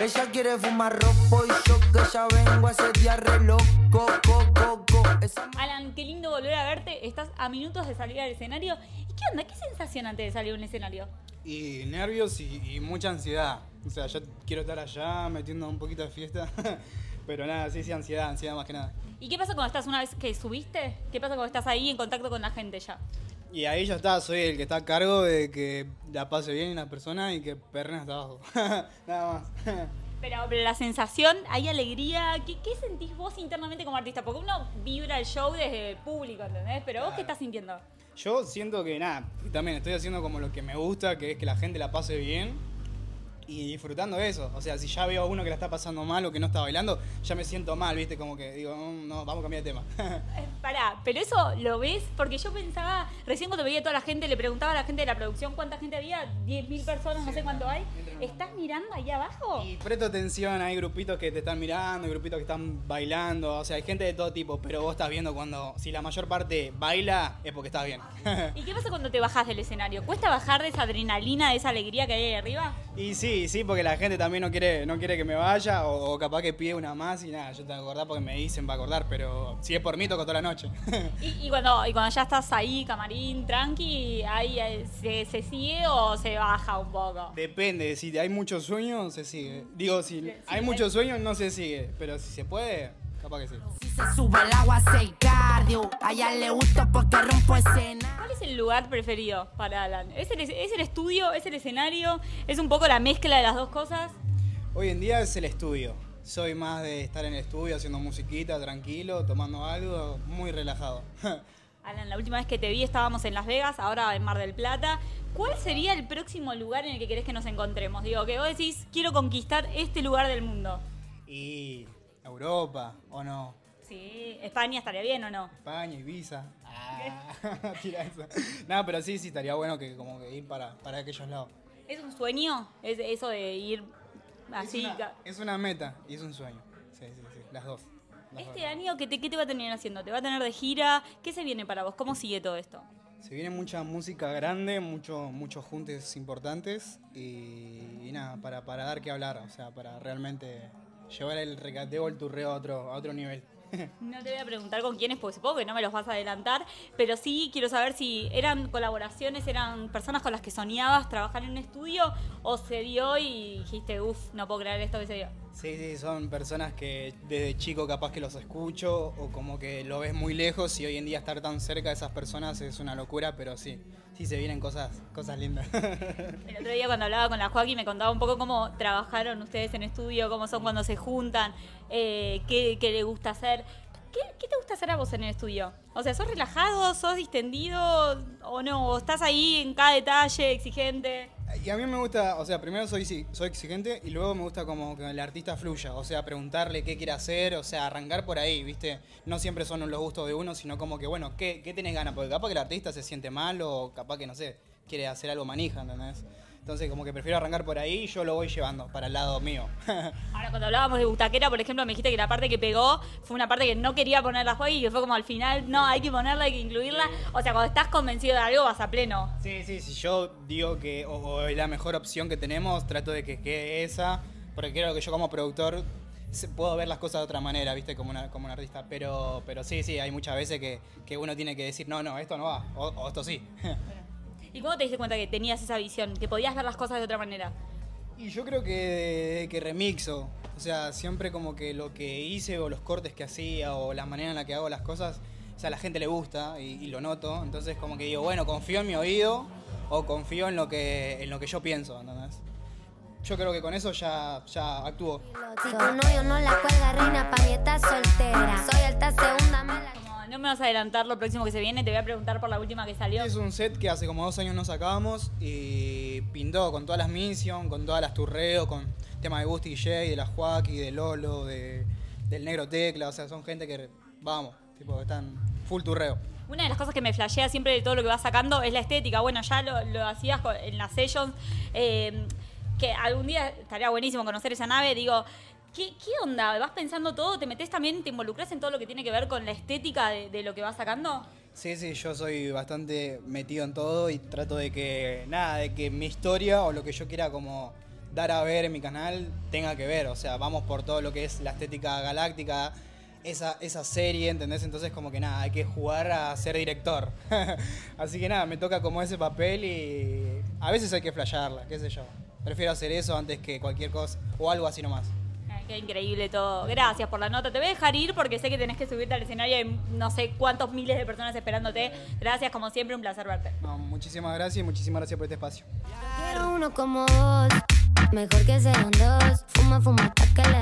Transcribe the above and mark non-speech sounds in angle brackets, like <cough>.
Ella quiere fumar ropo y yo que ya vengo a ese día re loco, co, co, co. Esa Alan, qué lindo volver a verte. Estás a minutos de salir al escenario. ¿Y qué onda? ¿Qué sensación antes de salir a un escenario? Y nervios y, y mucha ansiedad. O sea, yo quiero estar allá metiendo un poquito de fiesta. <laughs> Pero nada, sí, sí, ansiedad, ansiedad más que nada. ¿Y qué pasa cuando estás una vez que subiste? ¿Qué pasa cuando estás ahí en contacto con la gente ya? Y ahí ya está, soy el que está a cargo de que la pase bien la persona y que perren hasta abajo. <laughs> nada más. Pero, pero la sensación, hay alegría. ¿Qué, qué sentís vos internamente como artista? Porque uno vibra el show desde el público, ¿entendés? Pero vos, ¿qué estás sintiendo? Yo siento que nada, también estoy haciendo como lo que me gusta, que es que la gente la pase bien y disfrutando de eso. O sea, si ya veo a uno que la está pasando mal o que no está bailando, ya me siento mal, ¿viste? Como que digo, "Mm, no, vamos a cambiar de tema. <laughs> Eh, Pará, pero eso lo ves porque yo pensaba, recién cuando veía a toda la gente, le preguntaba a la gente de la producción cuánta gente había, 10.000 personas, no sé cuánto hay. ¿Estás mirando ahí abajo? y presto atención, hay grupitos que te están mirando, hay grupitos que están bailando, o sea, hay gente de todo tipo, pero vos estás viendo cuando, si la mayor parte baila, es porque estás bien. ¿Y qué pasa cuando te bajás del escenario? ¿Cuesta bajar de esa adrenalina, de esa alegría que hay ahí arriba? y sí, sí, porque la gente también no quiere, no quiere que me vaya, o, o capaz que pide una más y nada, yo que acordar porque me dicen para acordar, pero si es por mí, toco toda la noche. <laughs> Y, y cuando, y cuando ya estás ahí, camarín, tranqui, ahí eh, se, se sigue o se baja un poco. Depende, si hay mucho sueño, se sigue. Digo, si Sí, hay hay- mucho sueño, no se sigue, pero si se puede, capaz que sí. Si se sube al agua, hace cardio. A ella le gusta porque rompo escena. ¿Cuál es el lugar preferido para Alan? ¿Es el, ¿Es el estudio? ¿Es el escenario? ¿Es un poco la mezcla de las dos cosas? Hoy en día es el estudio. Soy más de estar en el estudio haciendo musiquita, tranquilo, tomando algo, muy relajado. <laughs> Alan, la última vez que te vi estábamos en Las Vegas, ahora en Mar del Plata. ¿Cuál sería el próximo lugar en el que querés que nos encontremos? Digo, que vos decís, quiero conquistar este lugar del mundo. y Europa, ¿o no? Sí, España estaría bien o no. España, Ibiza. Ah, <laughs> tira eso. No, pero sí, sí, estaría bueno que como que ir para, para aquellos lados. ¿Es un sueño? ¿Es eso de ir así? es, una, ca- es una meta y es un sueño. Sí, sí, sí, las dos. las Este dos. año, ¿qué te, ¿qué te va a tener haciendo? ¿Te va a tener de gira? ¿Qué se viene para vos? ¿Cómo sigue todo esto? Se viene mucha música grande, mucho, muchos juntes importantes y, y nada, para, para dar que hablar, o sea, para realmente llevar el recateo, el turreo a otro, a otro nivel. <laughs> No te voy a preguntar con quiénes, porque supongo que no me los vas a adelantar, pero sí quiero saber si eran colaboraciones, eran personas con las que soñabas trabajar en un estudio o se dio y dijiste, uff, no puedo creer esto que se dio. Sí, sí, son personas que desde chico capaz que los escucho o como que lo ves muy lejos y hoy en día estar tan cerca de esas personas es una locura, pero sí, sí se vienen cosas, cosas lindas. <laughs> El otro día cuando hablaba con la Joaquín me contaba un poco cómo trabajaron ustedes en estudio, cómo son cuando se juntan, eh, qué, qué le gusta hacer. ¿Qué, te gusta hacer a vos en el estudio? O sea, ¿sos relajado, sos distendido o no? ¿O estás ahí en cada detalle, exigente? Y a mí me gusta, o sea, primero soy, soy exigente y luego me gusta como que el artista fluya, o sea, preguntarle qué quiere hacer, o sea, arrancar por ahí, ¿viste? No siempre son los gustos de uno, sino como que, bueno, ¿qué, qué tenés ganas? Porque capaz que el artista se siente mal o capaz que, no sé, quiere hacer algo manija, ¿entendés? Entonces, como que prefiero arrancar por ahí y yo lo voy llevando para el lado mío. <laughs> Ahora, cuando hablábamos de Butaquera, por ejemplo, me dijiste que la parte que pegó fue una parte que no quería poner la Joaquín y que fue como al final, no, hay que ponerla, hay que incluirla. O sea, cuando estás convencido de algo, vas a pleno. Sí, sí, si yo digo que o, o es la mejor opción que tenemos, trato de que quede esa, porque creo que yo como productor puedo ver las cosas de otra manera, ¿viste? Como, una, como un artista, pero, pero sí, sí, hay muchas veces que, que uno tiene que decir, no, no, esto no va, o, o esto sí. ¿Y cómo te diste cuenta que tenías esa visión, que podías ver las cosas de otra manera? Y yo creo que, que remixo, o sea, siempre como que lo que hice o los cortes que hacía o la manera en la que hago las cosas, o sea, a la gente le gusta y, y lo noto, entonces como que digo, bueno, confío en mi oído o confío en lo que, en lo que yo pienso, ¿entendés? Yo creo que con eso ya, ya actúo. Si tu novio no la cuelga, reina, pa' mí está soltera. Soy alta segunda, me la... Como no me vas a adelantar lo próximo que se viene, te voy a preguntar por la última que salió. Es un set que hace como dos años no sacábamos y pintó con todas las Mission, con todas las Turreo, con temas de Gusti Jay, de la Joaquí, de Lolo, de, del Negro Tecla, o sea, son gente que, vamos, tipo, están full turreo. Una de las cosas que me flashea siempre de todo lo que vas sacando es la estética. Bueno, ya lo, lo hacías en las sessions. eh, que algún día estaría buenísimo conocer esa nave. Digo, ¿qué, onda? ¿Vas pensando todo? ¿Te metes también, te involucras en todo lo que tiene que ver con la estética de, de lo que vas sacando? Sí, sí, yo soy bastante metido en todo y trato de que, nada, de que mi historia o lo que yo quiera como dar a ver en mi canal tenga que ver. O sea, vamos por todo lo que es la estética galáctica, esa, esa serie, ¿entendés? Entonces como que nada, hay que jugar a ser director. <laughs> Así que nada, me toca como ese papel y a veces hay que flashearla, qué sé yo. Prefiero hacer eso antes que cualquier cosa o algo así nomás. Qué increíble todo. Gracias por la nota. Te voy a dejar ir porque sé que tenés que subirte al escenario y hay no sé cuántos miles de personas esperándote. Gracias, como siempre, un placer verte. No, muchísimas gracias y muchísimas gracias por este espacio. Quiero uno como vos, mejor que sean dos. Fuma, fuma, que le